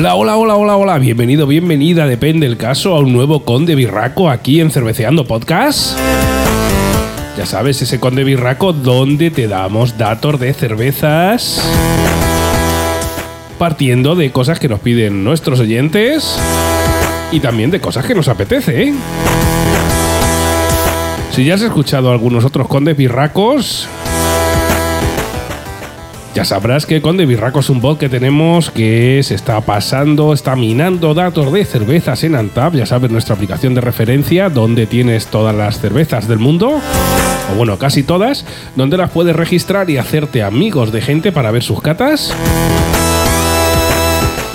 Hola, hola, hola, hola, hola. Bienvenido, bienvenida, depende el caso, a un nuevo Conde Birraco aquí en Cerveceando Podcast. Ya sabes, ese Conde Birraco donde te damos datos de cervezas partiendo de cosas que nos piden nuestros oyentes y también de cosas que nos apetece. ¿eh? Si ya has escuchado algunos otros Condes Birracos, ya sabrás que Conde Birraco es un bot que tenemos que se está pasando, está minando datos de cervezas en Antap. Ya sabes, nuestra aplicación de referencia donde tienes todas las cervezas del mundo, o bueno, casi todas, donde las puedes registrar y hacerte amigos de gente para ver sus catas.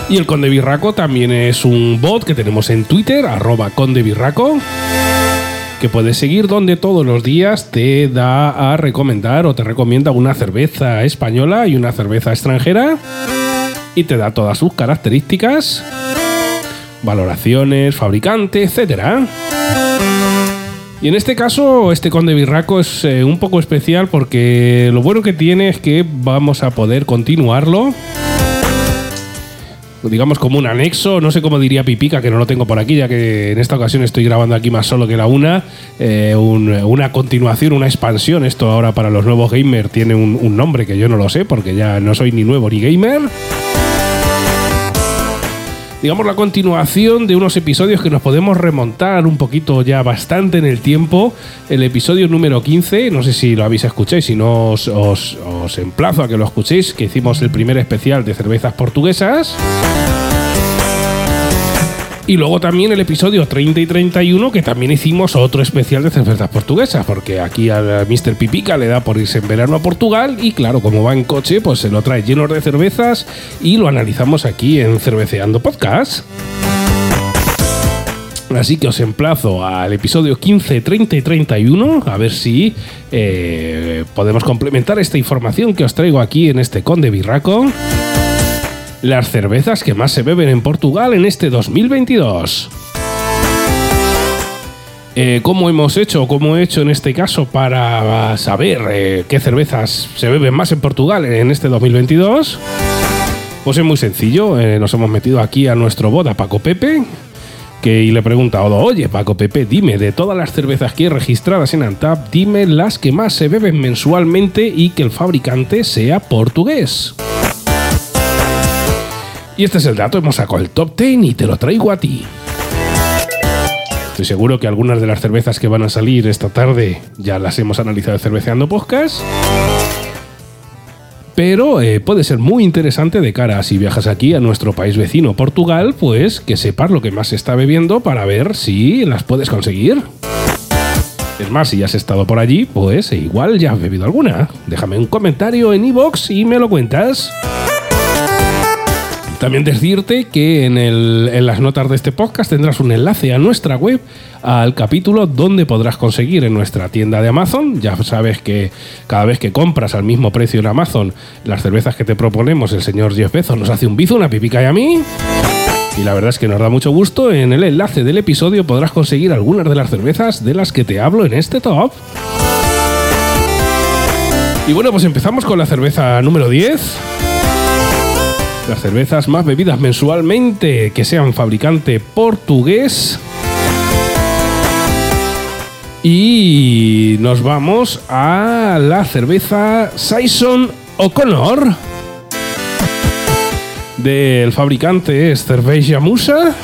Y el Conde Birraco también es un bot que tenemos en Twitter, arroba Conde Birraco que puedes seguir donde todos los días te da a recomendar o te recomienda una cerveza española y una cerveza extranjera y te da todas sus características, valoraciones, fabricante, etcétera. Y en este caso, este Conde Birraco es eh, un poco especial porque lo bueno que tiene es que vamos a poder continuarlo digamos como un anexo, no sé cómo diría Pipica, que no lo tengo por aquí, ya que en esta ocasión estoy grabando aquí más solo que la una, eh, una continuación, una expansión, esto ahora para los nuevos gamers tiene un, un nombre que yo no lo sé, porque ya no soy ni nuevo ni gamer digamos, la continuación de unos episodios que nos podemos remontar un poquito ya bastante en el tiempo. El episodio número 15, no sé si lo habéis escuchado, si no os, os emplazo a que lo escuchéis, que hicimos el primer especial de cervezas portuguesas. Y luego también el episodio 30 y 31, que también hicimos otro especial de cervezas portuguesas, porque aquí a Mr. Pipica le da por irse en verano a Portugal y claro, como va en coche, pues se lo trae lleno de cervezas y lo analizamos aquí en Cerveceando Podcast. Así que os emplazo al episodio 15, 30 y 31, a ver si eh, podemos complementar esta información que os traigo aquí en este Conde Birraco las cervezas que más se beben en Portugal en este 2022. Eh, ¿Cómo hemos hecho, cómo he hecho en este caso para saber eh, qué cervezas se beben más en Portugal en este 2022? Pues es muy sencillo, eh, nos hemos metido aquí a nuestro boda Paco Pepe, que y le he preguntado, oye Paco Pepe, dime, de todas las cervezas que hay registradas en Antap, dime las que más se beben mensualmente y que el fabricante sea portugués. Y este es el dato, hemos sacado el top 10 y te lo traigo a ti. Estoy seguro que algunas de las cervezas que van a salir esta tarde ya las hemos analizado cerveceando podcast. Pero eh, puede ser muy interesante de cara a si viajas aquí a nuestro país vecino Portugal, pues que sepas lo que más se está bebiendo para ver si las puedes conseguir. Es más, si ya has estado por allí, pues igual ya has bebido alguna. Déjame un comentario en iVoox y me lo cuentas. También decirte que en, las notas de este podcast tendrás un enlace a nuestra web, al capítulo donde podrás conseguir en nuestra tienda de Amazon. Ya sabes que cada vez que compras al mismo precio en Amazon las cervezas que te proponemos, el señor Jeff Bezos nos hace un bizo, una pipica y a mí. Y la verdad es que nos da mucho gusto. En el enlace del episodio podrás conseguir algunas de las cervezas de las que te hablo en este top. Y bueno, pues empezamos con la cerveza número 10 las cervezas más bebidas mensualmente que sean fabricante portugués. Y nos vamos a la cerveza Saison O'Connor. Del fabricante es Cerveja Musa.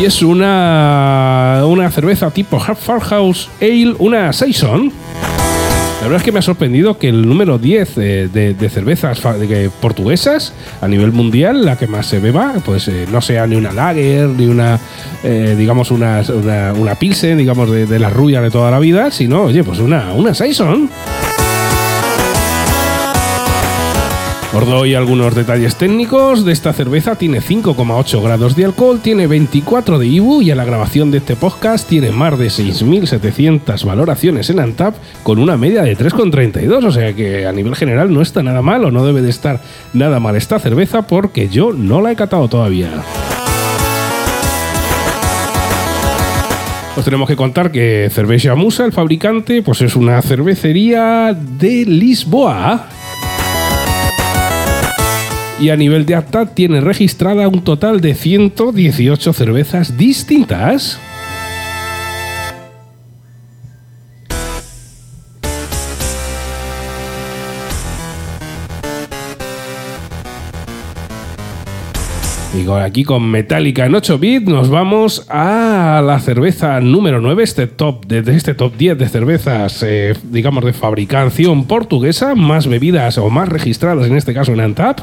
Y es una, una cerveza tipo Farhouse Ale, una Saison la verdad es que me ha sorprendido que el número 10 de, cervezas portuguesas a nivel mundial, la que más se beba, pues eh, no sea ni una lager, ni una, eh, digamos, una, una, pilsen, digamos, de, de la rubia de toda la vida, sino, oye, pues una, una Saison. Os doy algunos detalles técnicos de esta cerveza. Tiene 5,8 grados de alcohol, tiene 24 de IBU y a la grabación de este podcast tiene más de 6.700 valoraciones en Antap con una media de 3,32. O sea que a nivel general no está nada mal o no debe de estar nada mal esta cerveza porque yo no la he catado todavía. Os tenemos que contar que Cerveja Musa, el fabricante, pues es una cervecería de Lisboa Y a nivel de ATAT tiene registrada un total de 118 cervezas distintas. Aquí con Metallica en 8 bits nos vamos a la cerveza número 9, este top, de, este top 10 de cervezas, eh, digamos, de fabricación portuguesa, más bebidas o más registradas, en este caso en Antap.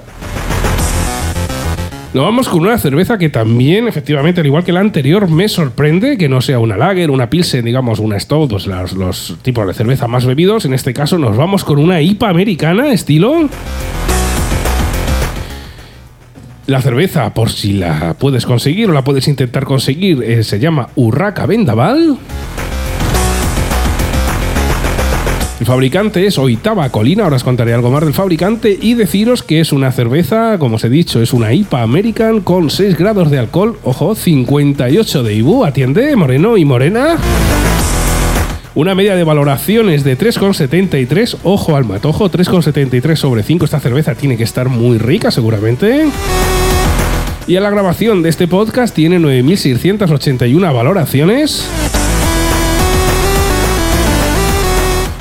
Nos vamos con una cerveza que también, efectivamente, al igual que la anterior, me sorprende que no sea una lager, una pilsen, digamos, una stout, los, los tipos de cerveza más bebidos. En este caso nos vamos con una IPA americana, estilo la cerveza, por si la puedes conseguir o la puedes intentar conseguir, eh, se llama Urraca Vendaval. El fabricante es Oitava Colina, ahora os contaré algo más del fabricante y deciros que es una cerveza, como os he dicho, es una IPA American con 6 grados de alcohol, ojo, 58 de IBU, atiende, moreno y morena. Una media de valoraciones de 3,73, ojo al matojo, 3,73 sobre 5, esta cerveza tiene que estar muy rica seguramente. Y a la grabación de este podcast tiene 9.681 valoraciones.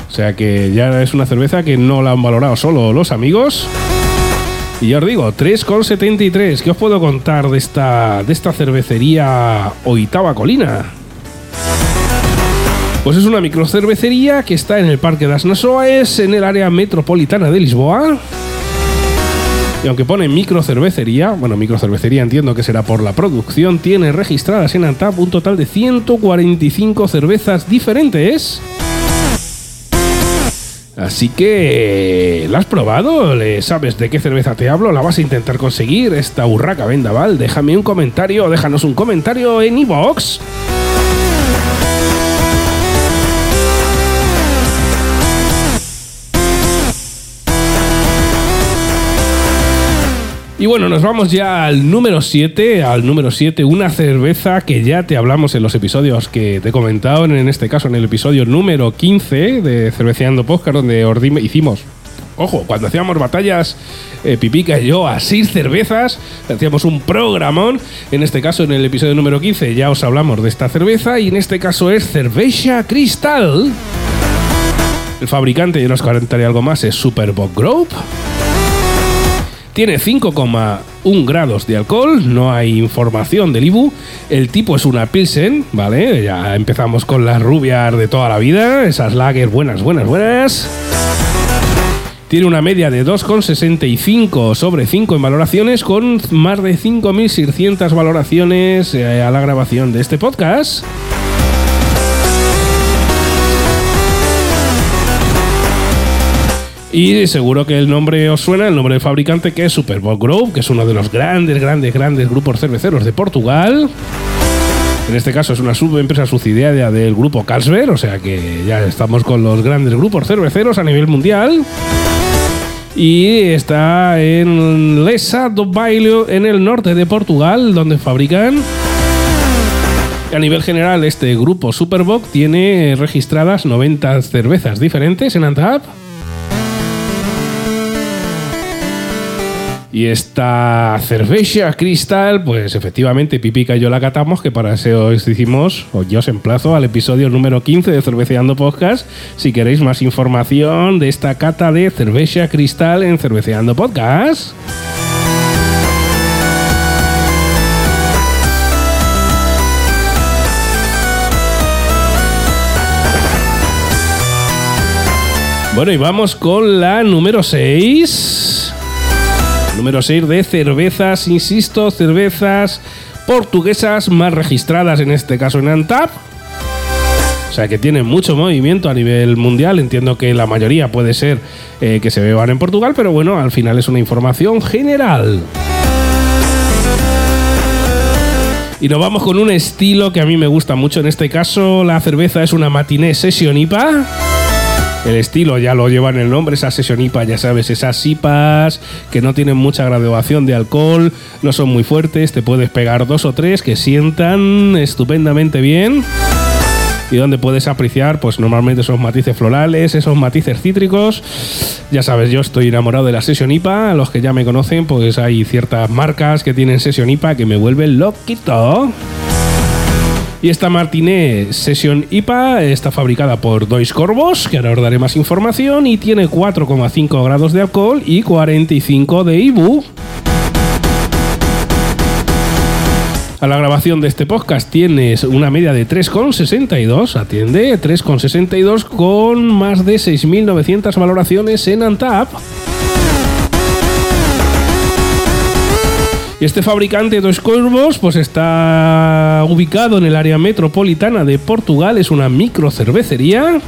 O sea que ya es una cerveza que no la han valorado solo los amigos. Y ya os digo, 3,73. ¿Qué os puedo contar de esta, de esta cervecería Oitava Colina? Pues es una microcervecería que está en el Parque das Nasoaes, en el área metropolitana de Lisboa. Y aunque pone microcervecería, bueno, microcervecería entiendo que será por la producción, tiene registradas en Antap un total de 145 cervezas diferentes. Así que, ¿la has probado? ¿Le sabes de qué cerveza te hablo? ¿La vas a intentar conseguir? Esta urraca vendaval. Déjame un comentario, déjanos un comentario en iVoox. Y bueno, nos vamos ya al número 7, al número 7, una cerveza que ya te hablamos en los episodios que te he comentado, en este caso en el episodio número 15 de Cerveceando Podcast, donde hicimos Ojo, cuando hacíamos batallas, eh, Pipica y yo, a seis cervezas, hacíamos un programón. En este caso, en el episodio número 15, ya os hablamos de esta cerveza. Y en este caso es Cerveza Cristal. El fabricante, yo os comentaré algo más, es Superbock Group. Tiene 5,1 grados de alcohol, no hay información del IBU. El tipo es una Pilsen, ¿vale? Ya empezamos con las rubias de toda la vida, esas lagers buenas, buenas, buenas. Tiene una media de 2,65 sobre 5 en valoraciones, con más de 5.600 valoraciones eh, a la grabación de este podcast. Y seguro que el nombre os suena, el nombre del fabricante que es Superbowl Group, que es uno de los grandes, grandes, grandes grupos cerveceros de Portugal. En este caso es una subempresa subsidiaria del grupo Carlsberg, o sea que ya estamos con los grandes grupos cerveceros a nivel mundial. Y está en Lessa do Bailio, en el norte de Portugal, donde fabrican. A nivel general, este grupo Superbock tiene registradas 90 cervezas diferentes en Antap. Y esta cerveza cristal, pues efectivamente Pipica y yo la catamos, que para eso os hicimos, o yo os emplazo al episodio número 15 de Cerveceando Podcast, si queréis más información de esta cata de cerveza cristal en Cerveceando Podcast. Bueno, y vamos con la número 6. Número 6 de cervezas, insisto, cervezas portuguesas más registradas, en este caso en Antap. O sea que tienen mucho movimiento a nivel mundial. Entiendo que la mayoría puede ser eh, que se beban en Portugal, pero bueno, al final es una información general. Y nos vamos con un estilo que a mí me gusta mucho. En este caso, la cerveza es una matiné session IPA. El estilo ya lo lleva en el nombre, esa sesión IPA, ya sabes, esas IPAs que no tienen mucha graduación de alcohol, no son muy fuertes, te puedes pegar dos o tres que sientan estupendamente bien. y donde puedes apreciar pues normalmente esos matices florales, esos matices cítricos. Ya sabes, yo estoy enamorado de la Session IPA, a los que ya me conocen pues hay ciertas marcas que tienen Session IPA que me vuelven loquito. Y esta Martinet Session IPA está fabricada por Dois Corvos, que ahora os daré más información, y tiene 4,5 grados de alcohol y 45 de IBU. A la grabación de este podcast tienes una media de 3,62, atiende, 3,62 con más de 6.900 valoraciones en Antap. Y este fabricante Dos Corvos pues está ubicado en el área metropolitana de Portugal, es una micro cervecería.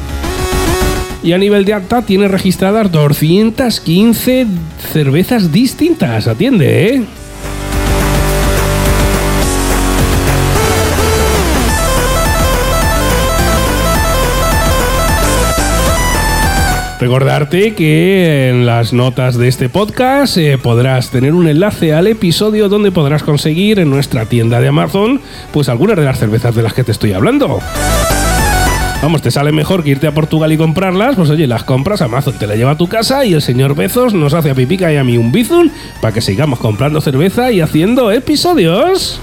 Y a nivel de acta tiene registradas 215 cervezas distintas, atiende, ¿eh? Recordarte que en las notas de este podcast eh, podrás tener un enlace al episodio donde podrás conseguir en nuestra tienda de Amazon pues algunas de las cervezas de las que te estoy hablando. Vamos, te sale mejor que irte a Portugal y comprarlas, pues oye, las compras, Amazon te la lleva a tu casa y el señor Bezos nos hace a Pipica y a mí un bizun para que sigamos comprando cerveza y haciendo episodios.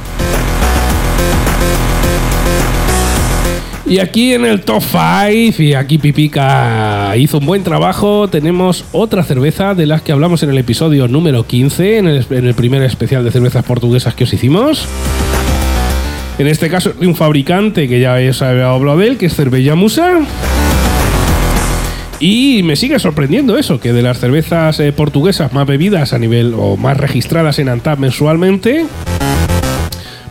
Y aquí en el top 5, y aquí Pipica hizo un buen trabajo, tenemos otra cerveza de las que hablamos en el episodio número 15, en el, primer especial de cervezas portuguesas que os hicimos. En este caso, de un fabricante que ya os había hablado de él, que es Cervella Musa. Y me sigue sorprendiendo eso, que de las cervezas eh, portuguesas más bebidas a nivel o más registradas en Antap mensualmente,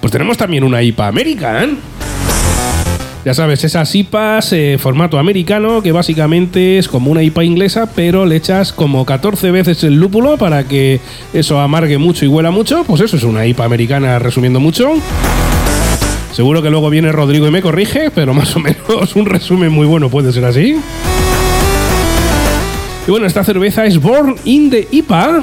pues tenemos también una IPA American. Ya sabes, esas IPAs eh, formato americano que básicamente es como una IPA inglesa, pero le echas como 14 veces el lúpulo para que eso amargue mucho y huela mucho. Pues eso es una IPA americana resumiendo mucho. Seguro que luego viene Rodrigo y me corrige, pero más o menos un resumen muy bueno puede ser así. Y bueno, esta cerveza es Born in the IPA.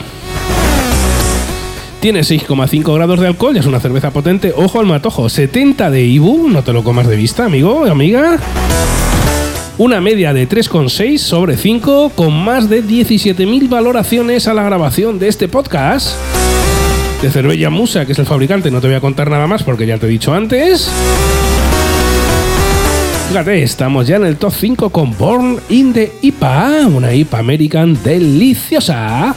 Tiene 6,5 grados de alcohol, ya es una cerveza potente. Ojo al matojo, 70 de IBU, no te lo comas de vista, amigo, amiga. Una media de 3,6 sobre 5 con más de 17.000 valoraciones a la grabación de este podcast. De Cervella Musa, que es el fabricante, no te voy a contar nada más porque ya te he dicho antes. Fíjate, estamos ya en el top 5 con Born in the IPA, una IPA American deliciosa.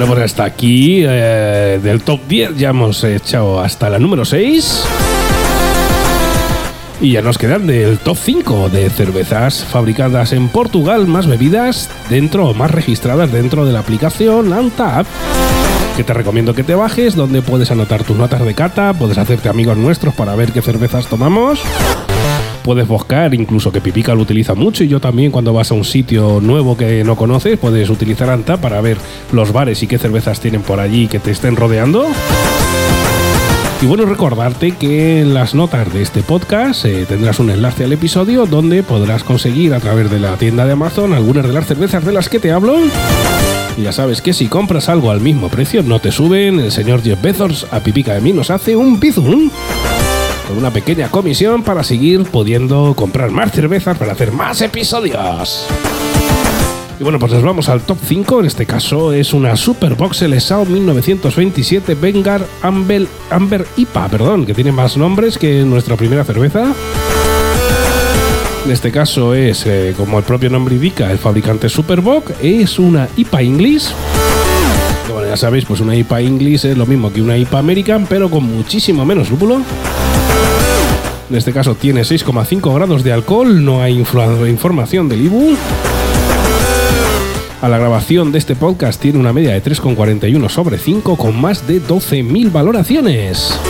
Bueno, pues hasta aquí eh, del top 10 ya hemos echado hasta la número 6. Y ya nos quedan del top 5 de cervezas fabricadas en Portugal, más bebidas dentro o más registradas dentro de la aplicación Antap. Que te recomiendo que te bajes, donde puedes anotar tus notas de cata, puedes hacerte amigos nuestros para ver qué cervezas tomamos puedes buscar, incluso que Pipica lo utiliza mucho y yo también cuando vas a un sitio nuevo que no conoces, puedes utilizar Anta para ver los bares y qué cervezas tienen por allí que te estén rodeando. Y bueno, recordarte que en las notas de este podcast eh, tendrás un enlace al episodio donde podrás conseguir a través de la tienda de Amazon algunas de las cervezas de las que te hablo. Y ya sabes que si compras algo al mismo precio no te suben, el señor Jeff Bezos a Pipica de mí nos hace un una pequeña comisión para seguir pudiendo comprar más cervezas para hacer más episodios. Y bueno, pues nos vamos al top 5. En este caso es una Superbox LSAO 1927 Vengar Amber, Amber IPA, perdón, que tiene más nombres que nuestra primera cerveza. En este caso es, eh, como el propio nombre indica, el fabricante Superbox. Es una IPA English. ya sabéis, pues una IPA English es lo mismo que una IPA American, pero con muchísimo menos lúpulo. En este caso tiene 6,5 grados de alcohol, no hay información del IBU. A la grabación de este podcast tiene una media de 3,41 sobre 5 con más de 12.000 valoraciones.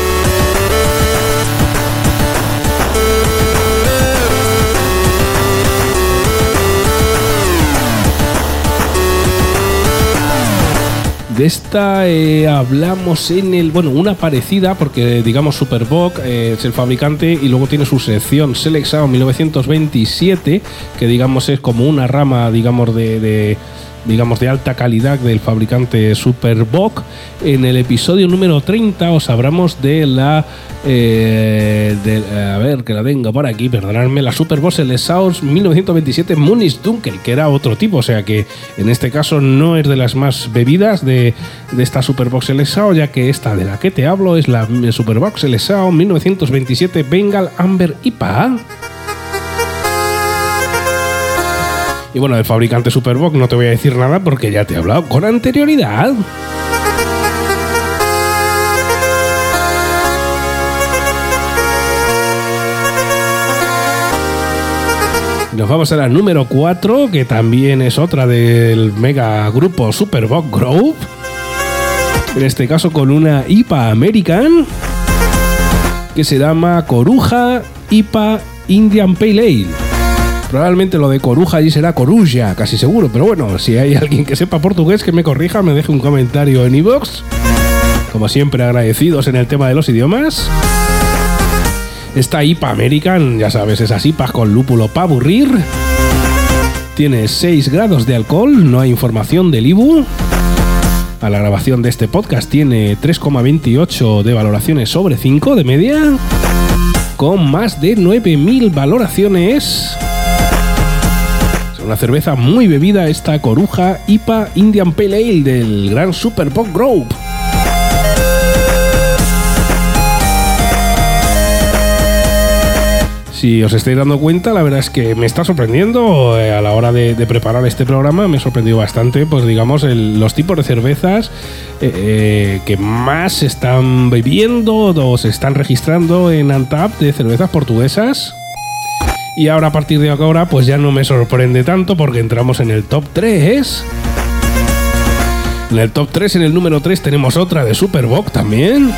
De esta eh, hablamos en el. Bueno, una parecida, porque digamos Superboc eh, es el fabricante y luego tiene su sección Select Sound 1927, que digamos es como una rama, digamos, de digamos de alta calidad del fabricante Superboc. En el episodio número 30 os hablamos de la eh, de, a ver que la tengo por aquí, perdonadme, la Superboc el Source 1927 Munis Dunkel, que era otro tipo, o sea que en este caso no es de las más bebidas de, de esta Superbox Elesao, ya que esta de la que te hablo es la Superbox Elesao 1927 Bengal Amber IPA. Y bueno, del fabricante Superbox no te voy a decir nada porque ya te he hablado con anterioridad. Nos vamos a la número 4, que también es otra del mega grupo Superbox Group. En este caso con una IPA American que se llama Coruja IPA Indian Pale Ale. Probablemente lo de coruja allí será coruja, casi seguro. Pero bueno, si hay alguien que sepa portugués que me corrija, me deje un comentario en iVoox. Como siempre, agradecidos en el tema de los idiomas. Esta IPA American, ya sabes, esas IPAs con lúpulo para aburrir. Tiene 6 grados de alcohol, no hay información del IBU. A la grabación de este podcast tiene 3,28 de valoraciones sobre 5 de media. Con más de 9.000 valoraciones una cerveza muy bebida esta coruja IPA Indian Pale Ale del gran Super Pop Group. Si os estáis dando cuenta, la verdad es que me está sorprendiendo eh, a la hora de, preparar este programa, me ha sorprendido bastante, pues digamos, los tipos de cervezas eh, eh, que más se están bebiendo o se están registrando en Antap de cervezas portuguesas. Y ahora a partir de ahora pues ya no me sorprende tanto porque entramos en el top 3. En el top 3, en el número 3 tenemos otra de Superboc también.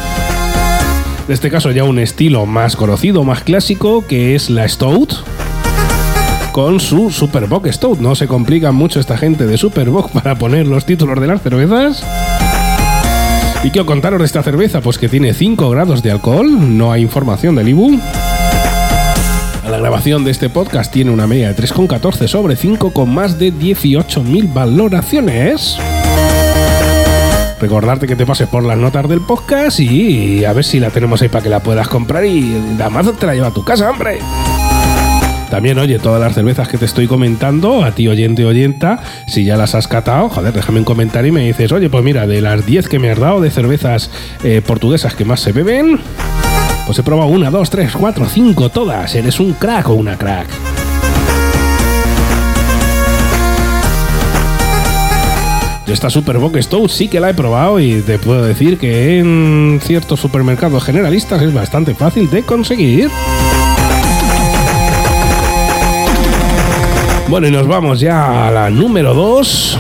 En este caso ya un estilo más conocido, más clásico, que es la Stout. Con su Superboc Stout. No se complica mucho esta gente de Superboc para poner los títulos de las cervezas. ¿Y quiero contaros de esta cerveza? Pues que tiene 5 grados de alcohol, no hay información del IBU. La grabación de este podcast tiene una media de 3,14 sobre 5 con más de 18.000 valoraciones. Recordarte que te pases por las notas del podcast y a ver si la tenemos ahí para que la puedas comprar y Amazon te la lleva a tu casa, hombre. También, oye, todas las cervezas que te estoy comentando, a ti oyente oyenta, si ya las has catado, joder, déjame un comentario y me dices, oye, pues mira, de las 10 que me has dado de cervezas eh, portuguesas que más se beben, pues he probado una, dos, tres, cuatro, cinco, todas. Eres un crack o una crack. Yo esta Superboc Stout sí que la he probado y te puedo decir que en ciertos supermercados generalistas es bastante fácil de conseguir. Bueno, y nos vamos ya a la número 2.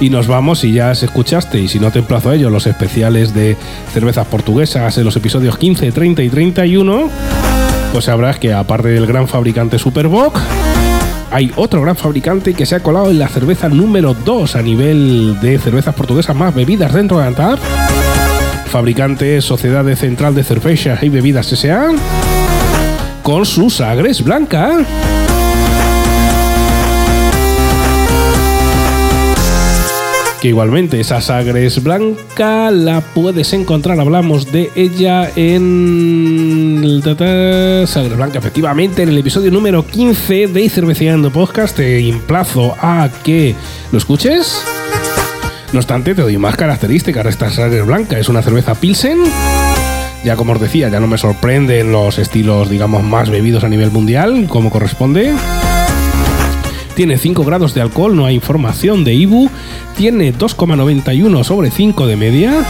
Y nos vamos, si ya escuchaste, y si no te emplazo a ello, los especiales de cervezas portuguesas en los episodios 15, 30 y 31, pues sabrás que aparte del gran fabricante Superboc, hay otro gran fabricante que se ha colado en la cerveza número 2 a nivel de cervezas portuguesas más bebidas dentro de Antap. Fabricante Sociedad Central de Cervezas y Bebidas S.A. Con sus agres blanca. Que igualmente esa Sagres Blanca la puedes encontrar, hablamos de ella en Sagres Blanca, efectivamente, en el episodio número 15 de Cerveceando Podcast, te emplazo a que lo escuches. No obstante, te doy más características esta Sagres Blanca, es una cerveza Pilsen. Ya como os decía, ya no me sorprenden los estilos, digamos, más bebidos a nivel mundial, como corresponde. Tiene 5 grados de alcohol, no hay información de IBU. Tiene 2,91 sobre 5 de media.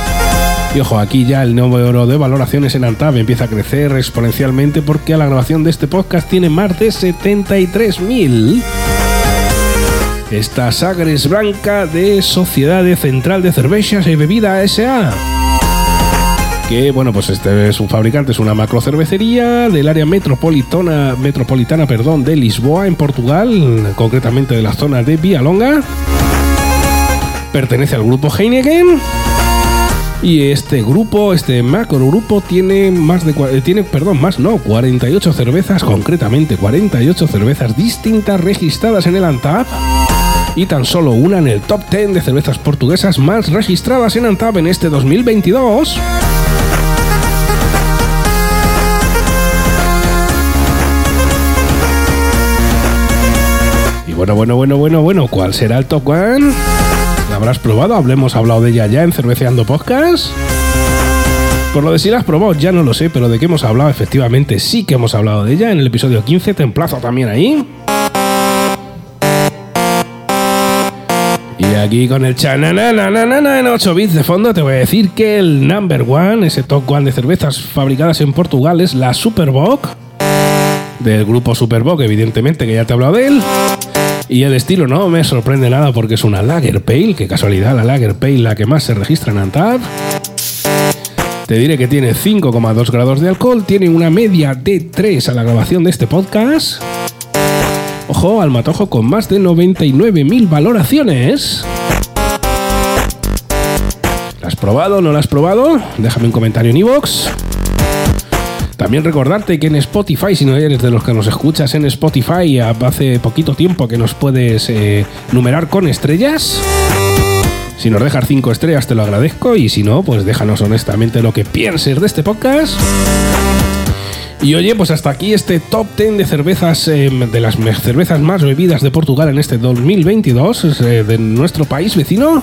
Y ojo, aquí ya el número de valoraciones en Antab empieza a crecer exponencialmente porque a la grabación de este podcast tiene más de 73.000. Esta Sagres Blanca de Sociedad Central de Cervezas y Bebida S.A que bueno, pues este es un fabricante, es una macro cervecería del área metropolitana, metropolitana perdón, de Lisboa, en Portugal, concretamente de la zona de Vialonga. pertenece al grupo Heineken. Y este grupo, este macro grupo, tiene más de eh, tiene, perdón, más no, 48 cervezas, concretamente 48 cervezas distintas registradas en el ANTAP. Y tan solo una en el top 10 de cervezas portuguesas más registradas en ANTAP en este 2022. Bueno, bueno, bueno, bueno, bueno, ¿cuál será el top one? ¿La habrás probado? Hablemos hablado de ella ya en Cerveceando Podcast. Por lo de si la has probado, ya no lo sé, pero de qué hemos hablado, efectivamente sí que hemos hablado de ella en el episodio 15, te emplazo también ahí. Y aquí con el chananana en 8 bits de fondo te voy a decir que el number one, ese top one de cervezas fabricadas en Portugal es la Superbock, del grupo Superbock, evidentemente, que ya te he hablado de él. Y el estilo no me sorprende nada porque es una Lager Pale, que casualidad, la Lager Pale la que más se registra en Antap. Te diré que tiene 5,2 grados de alcohol, tiene una media de 3 a la grabación de este podcast. Ojo, al matojo con más de 99.000 valoraciones. ¿La has probado? ¿No la has probado? Déjame un comentario en iVoox. También recordarte que en Spotify, si no eres de los que nos escuchas en Spotify, hace poquito tiempo que nos puedes eh, numerar con estrellas. Si nos dejas 5 estrellas te lo agradezco y si no, pues déjanos honestamente lo que pienses de este podcast. Y oye, pues hasta aquí este top 10 de cervezas, eh, de las cervezas más bebidas de Portugal en este 2022, es, eh, de nuestro país vecino.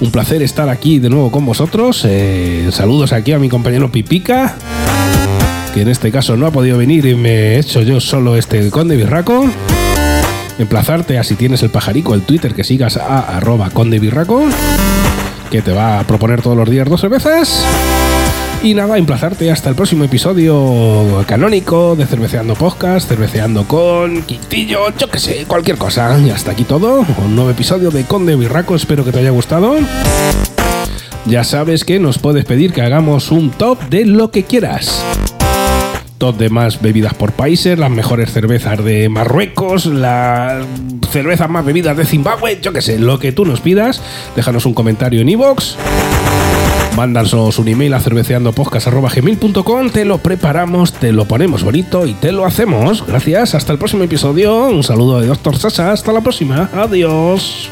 Un placer estar aquí de nuevo con vosotros. Eh, saludos aquí a mi compañero Pipica, que en este caso no ha podido venir y me he hecho yo solo este conde birraco. Emplazarte a si tienes el pajarico, el Twitter, que sigas a arroba conde birraco, que te va a proponer todos los días dos cervezas. Y nada, emplazarte hasta el próximo episodio canónico de Cerveceando Podcast, Cerveceando con Quintillo, yo que sé, cualquier cosa. Y hasta aquí todo, un nuevo episodio de Conde Birraco, espero que te haya gustado. Ya sabes que nos puedes pedir que hagamos un top de lo que quieras. Top de más bebidas por países, las mejores cervezas de Marruecos, las cervezas más bebidas de Zimbabue, yo que sé, lo que tú nos pidas. Déjanos un comentario en iVoox. Mándanos un email a cerveceandopodcast.gmail.com, te lo preparamos, te lo ponemos bonito y te lo hacemos. Gracias, hasta el próximo episodio. Un saludo de Doctor Sasa, hasta la próxima. Adiós.